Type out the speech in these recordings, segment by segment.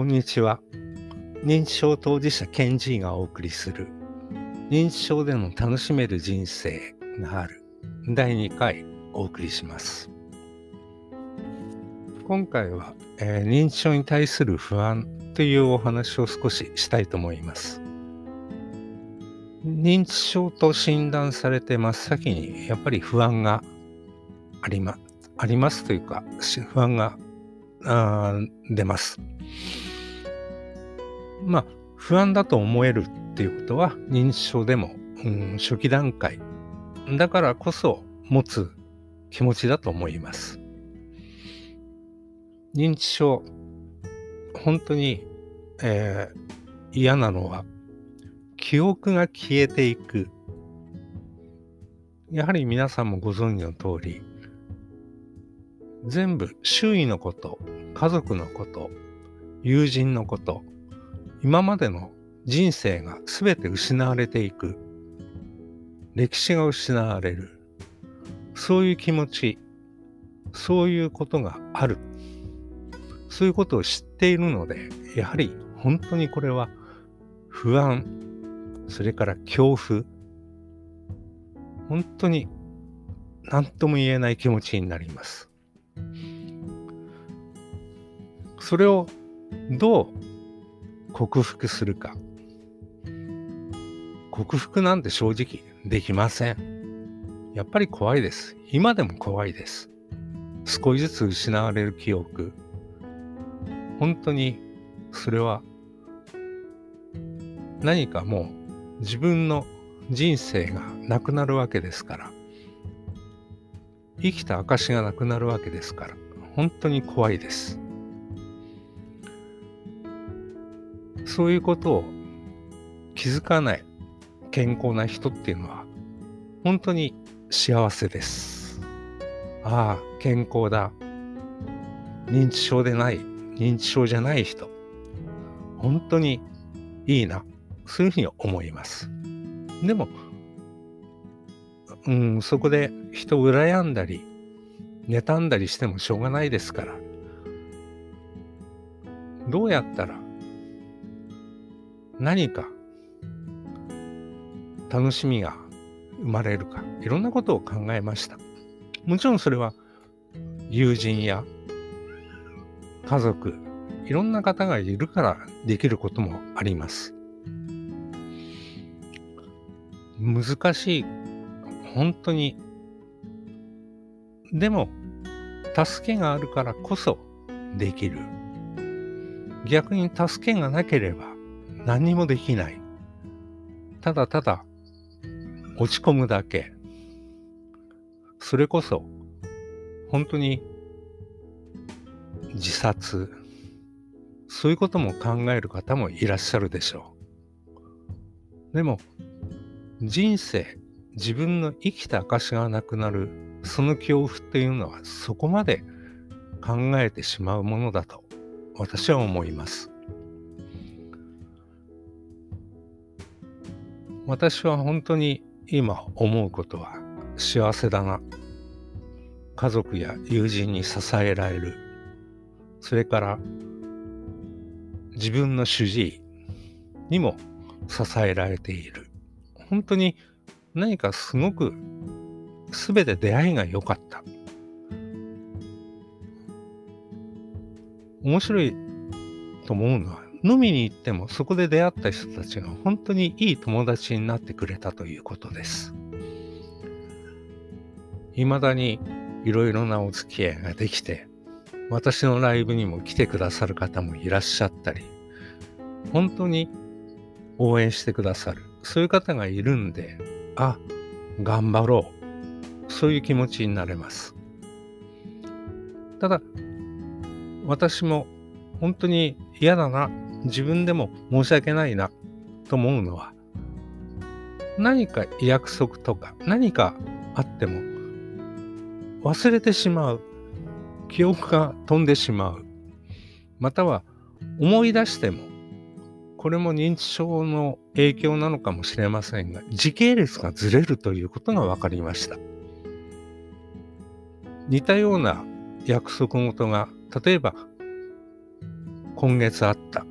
こんにちは。認知症当事者ケンジーがお送りする認知症での楽しめる人生がある第2回お送りします。今回は、えー、認知症に対する不安というお話を少ししたいと思います。認知症と診断されて真っ先にやっぱり不安がありまありますというか不安が出ます。まあ不安だと思えるっていうことは認知症でも、うん、初期段階だからこそ持つ気持ちだと思います。認知症本当に、えー、嫌なのは記憶が消えていく。やはり皆さんもご存知の通り、全部周囲のこと、家族のこと、友人のこと、今までの人生が全て失われていく。歴史が失われる。そういう気持ち、そういうことがある。そういうことを知っているので、やはり本当にこれは不安、それから恐怖、本当に何とも言えない気持ちになります。それをどう克服するか。克服なんて正直できません。やっぱり怖いです。今でも怖いです。少しずつ失われる記憶。本当にそれは何かもう自分の人生がなくなるわけですから、生きた証がなくなるわけですから、本当に怖いです。そういうことを気づかない健康な人っていうのは、本当に幸せです。ああ、健康だ。認知症でない、認知症じゃない人。本当にいいな。そういうふうに思います。でも、うん、そこで人を羨んだり、妬んだりしてもしょうがないですから、どうやったら何か楽しみが生まれるか、いろんなことを考えました。もちろんそれは友人や家族、いろんな方がいるからできることもあります。難しい。本当に。でも、助けがあるからこそできる。逆に助けがなければ何にもできない。ただただ落ち込むだけ。それこそ本当に自殺、そういうことも考える方もいらっしゃるでしょう。でも人生、自分の生きた証がなくなる、その恐怖っていうのはそこまで考えてしまうものだと私は思います。私は本当に今思うことは幸せだな。家族や友人に支えられる。それから自分の主治医にも支えられている。本当に何かすごく全て出会いが良かった。面白いと思うのは飲みに行ってもそこで出会った人たちが本当にいい友達になってくれたということです。未だにいろいろなお付き合いができて私のライブにも来てくださる方もいらっしゃったり本当に応援してくださるそういう方がいるんで、あ、頑張ろう。そういう気持ちになれます。ただ、私も本当に嫌だな、自分でも申し訳ないな、と思うのは、何か約束とか何かあっても忘れてしまう。記憶が飛んでしまう。または思い出してもこれも認知症の影響なのかもしれませんが、時系列がずれるということが分かりました。似たような約束事が、例えば、今月あった。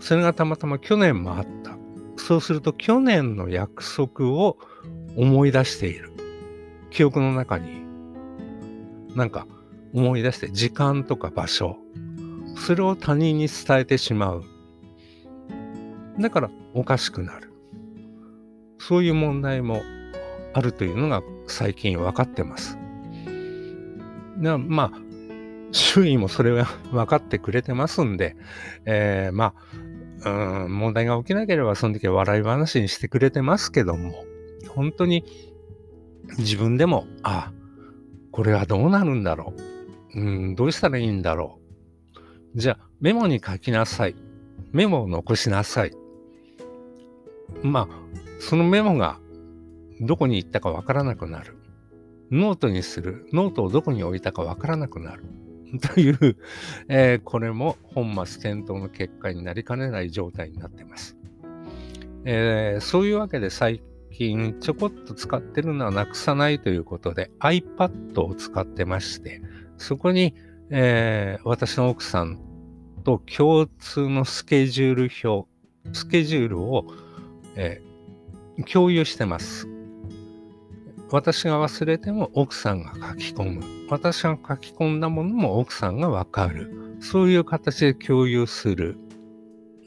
それがたまたま去年もあった。そうすると去年の約束を思い出している。記憶の中に、なんか思い出して時間とか場所、それを他人に伝えてしまう。だからおかしくなる。そういう問題もあるというのが最近分かってます。まあ、周囲もそれは分かってくれてますんで、えー、まあ、うん、問題が起きなければその時は笑い話にしてくれてますけども、本当に自分でも、あ、これはどうなるんだろう。うん、どうしたらいいんだろう。じゃあ、メモに書きなさい。メモを残しなさい。まあ、そのメモがどこに行ったかわからなくなる。ノートにする。ノートをどこに置いたかわからなくなる。という、えー、これも本末転倒の結果になりかねない状態になっています。えー、そういうわけで最近ちょこっと使ってるのはなくさないということで iPad を使ってまして、そこに、えー、私の奥さんと共通のスケジュール表、スケジュールを、えー、共有してます。私が忘れても奥さんが書き込む。私が書き込んだものも奥さんがわかる。そういう形で共有する。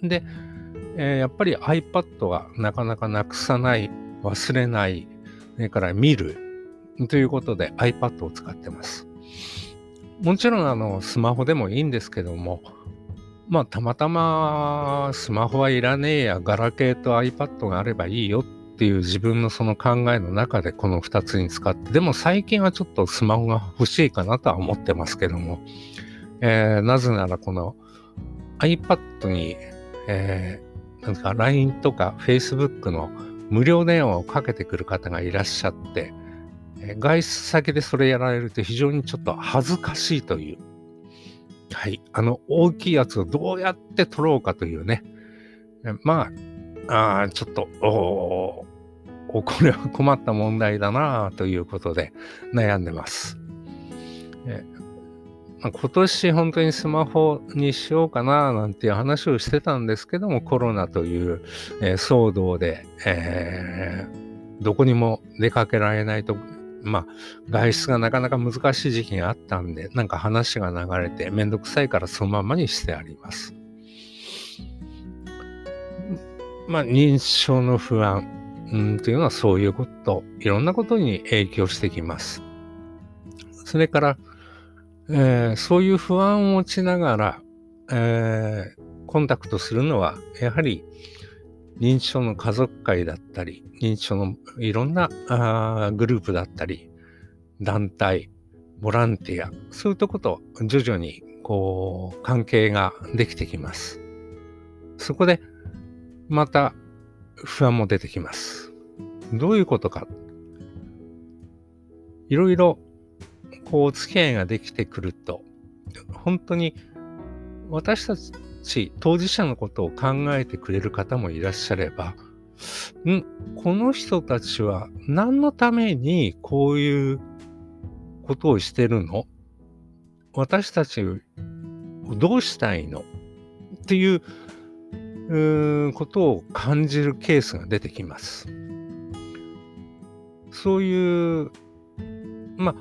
で、えー、やっぱり iPad はなかなかなくさない、忘れない、それから見るということで iPad を使ってます。もちろんあのスマホでもいいんですけども、まあたまたまスマホはいらねえや、ガラケーと iPad があればいいよっっていう自分のその考えの中でこの2つに使って、でも最近はちょっとスマホが欲しいかなとは思ってますけども、えー、なぜならこの iPad に、えー、なんか LINE とか Facebook の無料電話をかけてくる方がいらっしゃって、え、外出先でそれやられると非常にちょっと恥ずかしいという、はい、あの大きいやつをどうやって取ろうかというね、まあ、ああちょっと、おこれは困った問題だなということで悩んでます。えまあ、今年本当にスマホにしようかななんていう話をしてたんですけどもコロナという、えー、騒動で、えー、どこにも出かけられないとまあ外出がなかなか難しい時期があったんでなんか話が流れてめんどくさいからそのままにしてあります。まあ、認知症の不安、うん、というのはそういうこと、いろんなことに影響してきます。それから、えー、そういう不安を持ちながら、えー、コンタクトするのは、やはり認知症の家族会だったり、認知症のいろんなあグループだったり、団体、ボランティア、そういうとこと徐々にこう関係ができてきます。そこでまた不安も出てきます。どういうことか。いろいろこうお付き合いができてくると、本当に私たち当事者のことを考えてくれる方もいらっしゃれば、ん？この人たちは何のためにこういうことをしてるの？私たちをどうしたいの？っていううことを感じるケースが出てきます。そういう、ま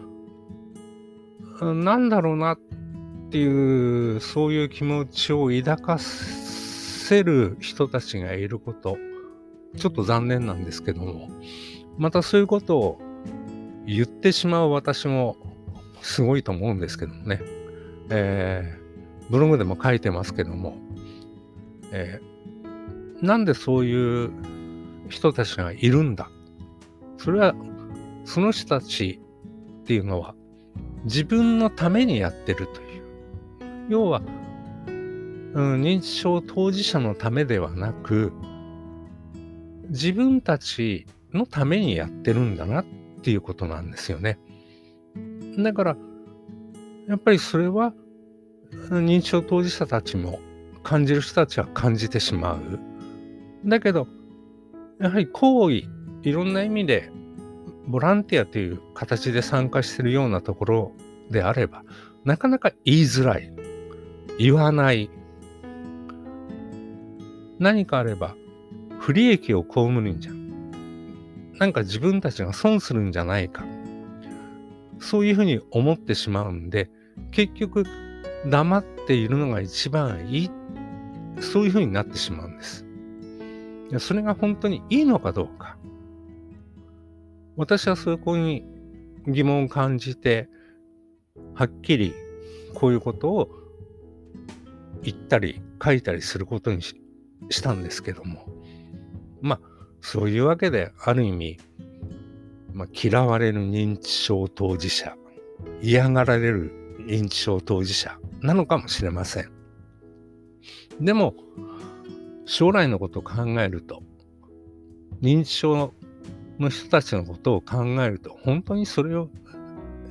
あ、なんだろうなっていう、そういう気持ちを抱かせる人たちがいること、ちょっと残念なんですけども、またそういうことを言ってしまう私もすごいと思うんですけどもね。えー、ブログでも書いてますけども、えー、なんでそういう人たちがいるんだ？それは、その人たちっていうのは自分のためにやってるという。要は、うん、認知症当事者のためではなく、自分たちのためにやってるんだなっていうことなんですよね。だから、やっぱりそれは認知症当事者たちも感じる人たちは感じてしまう。だけど、やはり行為、いろんな意味で、ボランティアという形で参加してるようなところであれば、なかなか言いづらい。言わない。何かあれば不利益を被るんじゃん。なんか自分たちが損するんじゃないか。そういうふうに思ってしまうんで、結局黙っているのが一番いい。そういうふうになってしまうんです。それが本当にいいのかどうか。私はそこに疑問を感じて、はっきりこういうことを言ったり書いたりすることにしたんですけども。まあ、そういうわけで、ある意味、まあ、嫌われる認知症当事者、嫌がられる認知症当事者なのかもしれません。でも、将来のことを考えると、認知症の人たちのことを考えると、本当にそれを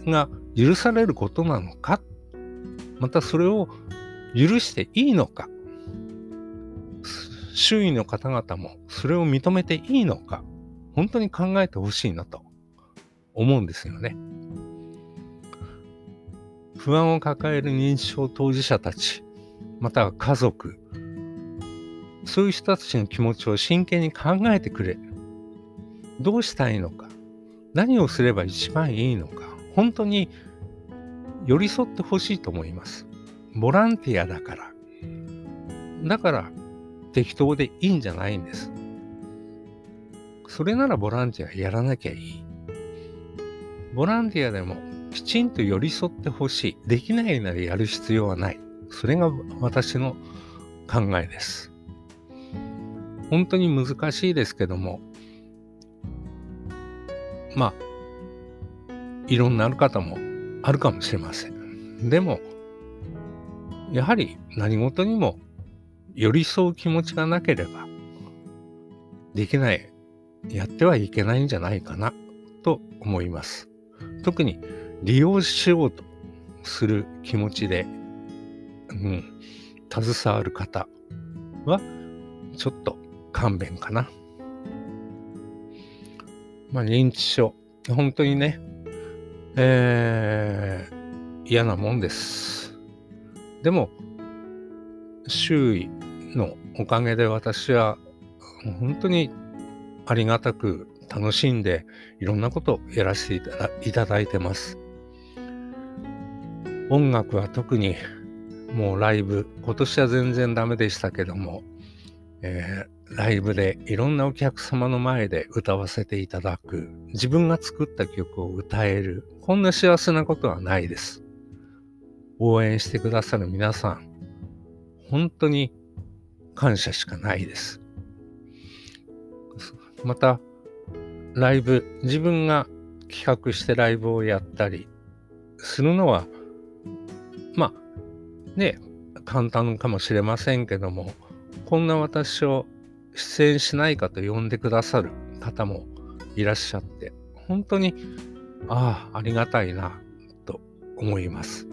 が許されることなのか、またそれを許していいのか、周囲の方々もそれを認めていいのか、本当に考えてほしいなと思うんですよね。不安を抱える認知症当事者たち、または家族、そういう人たちの気持ちを真剣に考えてくれ。どうしたいのか、何をすれば一番いいのか、本当に寄り添ってほしいと思います。ボランティアだから。だから適当でいいんじゃないんです。それならボランティアやらなきゃいい。ボランティアでもきちんと寄り添ってほしい。できないならやる必要はない。それが私の考えです。本当に難しいですけども、まあ、いろんなある方もあるかもしれません。でも、やはり何事にも寄り添う気持ちがなければ、できない、やってはいけないんじゃないかなと思います。特に利用しようとする気持ちで、うん、携わる方は、ちょっと勘弁かな。まあ、認知症、本当にね、えー、嫌なもんです。でも、周囲のおかげで私は本当にありがたく楽しんでいろんなことをやらせていただいてます。音楽は特にもうライブ、今年は全然ダメでしたけども、えー、ライブでいろんなお客様の前で歌わせていただく、自分が作った曲を歌える、こんな幸せなことはないです。応援してくださる皆さん、本当に感謝しかないです。また、ライブ、自分が企画してライブをやったりするのは、まあ、ね、簡単かもしれませんけども、こんな私を出演しないかと呼んでくださる方もいらっしゃって、本当に、ああ、ありがたいな、と思います。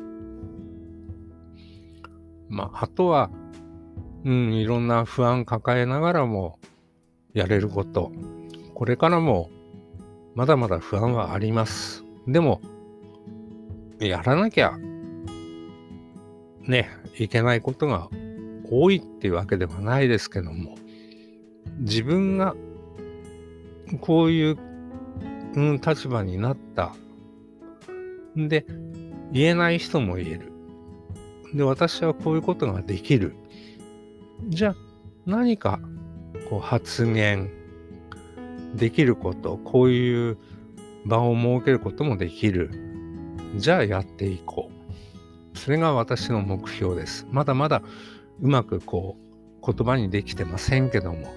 まあ、あとは、うん、いろんな不安抱えながらもやれること。これからもまだまだ不安はあります。でも、やらなきゃね、いけないことが多いっていうわけではないですけども、自分がこういう、うん、立場になった。んで、言えない人も言える。で、私はこういうことができる。じゃあ、何かこう発言できること、こういう場を設けることもできる。じゃあやっていこう。それが私の目標です。まだまだうまくこう言葉にできてませんけども、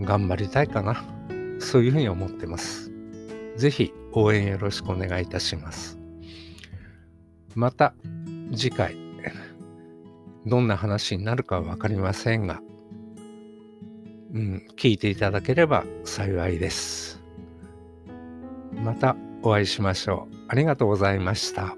頑張りたいかな。そういうふうに思ってます。ぜひ応援よろしくお願いいたします。また次回、どんな話になるかわかりませんが、うん、聞いていただければ幸いです。またお会いしましょう。ありがとうございました。